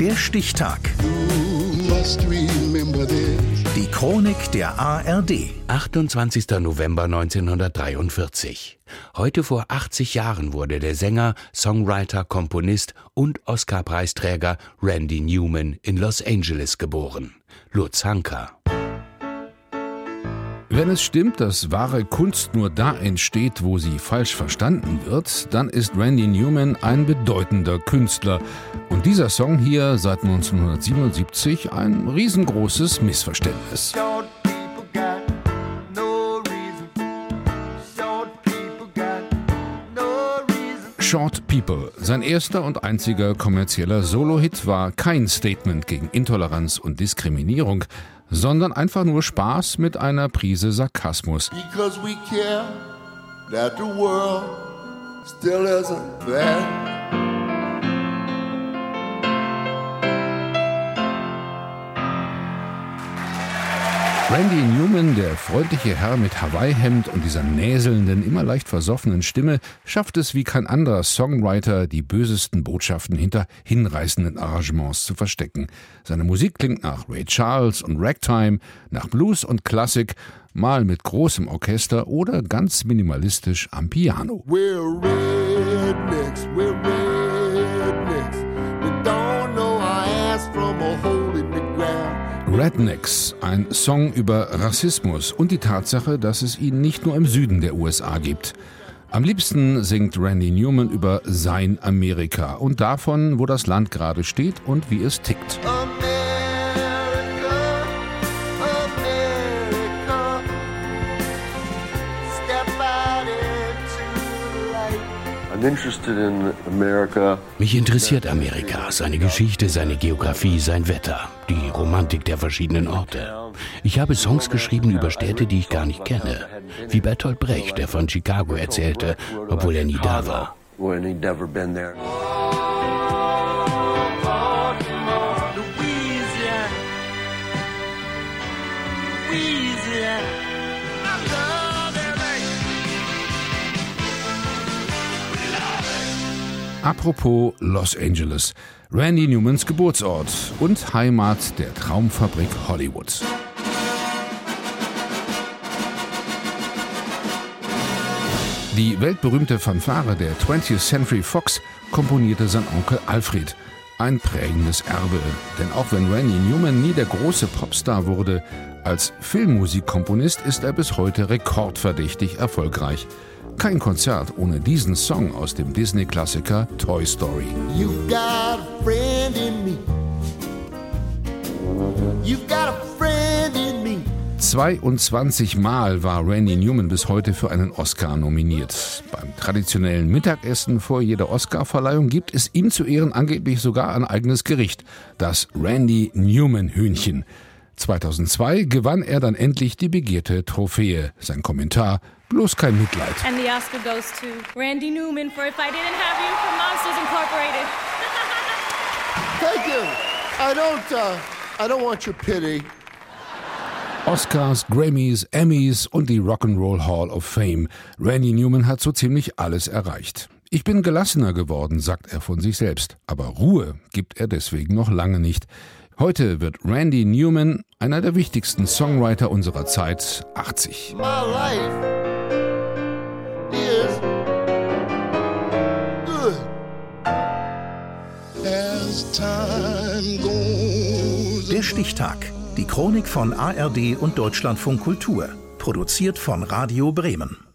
Der Stichtag. Die Chronik der ARD. 28. November 1943. Heute vor 80 Jahren wurde der Sänger, Songwriter, Komponist und Oscar-Preisträger Randy Newman in Los Angeles geboren. Lutz Hanker. Wenn es stimmt, dass wahre Kunst nur da entsteht, wo sie falsch verstanden wird, dann ist Randy Newman ein bedeutender Künstler. Und dieser Song hier seit 1977 ein riesengroßes Missverständnis. Short People. Sein erster und einziger kommerzieller Solo-Hit war kein Statement gegen Intoleranz und Diskriminierung, sondern einfach nur Spaß mit einer Prise Sarkasmus. Because we care that the world still isn't there. Randy Newman, der freundliche Herr mit Hawaii-Hemd und dieser näselnden, immer leicht versoffenen Stimme, schafft es wie kein anderer Songwriter, die bösesten Botschaften hinter hinreißenden Arrangements zu verstecken. Seine Musik klingt nach Ray Charles und Ragtime, nach Blues und Klassik, mal mit großem Orchester oder ganz minimalistisch am Piano. We're rednecks, we're rednecks. Rednecks, ein Song über Rassismus und die Tatsache, dass es ihn nicht nur im Süden der USA gibt. Am liebsten singt Randy Newman über sein Amerika und davon, wo das Land gerade steht und wie es tickt. Mich interessiert Amerika, seine Geschichte, seine Geografie, sein Wetter, die Romantik der verschiedenen Orte. Ich habe Songs geschrieben über Städte, die ich gar nicht kenne. Wie Bertolt Brecht, der von Chicago erzählte, obwohl er nie da war. Apropos Los Angeles, Randy Newmans Geburtsort und Heimat der Traumfabrik Hollywood. Die weltberühmte Fanfare der 20th Century Fox komponierte sein Onkel Alfred. Ein prägendes Erbe, denn auch wenn Randy Newman nie der große Popstar wurde, als Filmmusikkomponist ist er bis heute rekordverdächtig erfolgreich. Kein Konzert ohne diesen Song aus dem Disney-Klassiker Toy Story. You've got a friend in me. You've got a friend in me. 22 Mal war Randy Newman bis heute für einen Oscar nominiert. Beim traditionellen Mittagessen vor jeder Oscarverleihung gibt es ihm zu Ehren angeblich sogar ein eigenes Gericht, das Randy Newman Hühnchen. 2002 gewann er dann endlich die begehrte Trophäe. Sein Kommentar: bloß kein Mitleid. And the Oscar goes to Randy Newman for If I Didn't Have You from Monsters Incorporated. Thank you. I don't, uh, I don't want your pity. Oscars, Grammys, Emmys und die Rock'n'Roll Hall of Fame. Randy Newman hat so ziemlich alles erreicht. Ich bin gelassener geworden, sagt er von sich selbst. Aber Ruhe gibt er deswegen noch lange nicht. Heute wird Randy Newman, einer der wichtigsten Songwriter unserer Zeit, 80. Der Stichtag. Die Chronik von ARD und Deutschlandfunk Kultur. Produziert von Radio Bremen.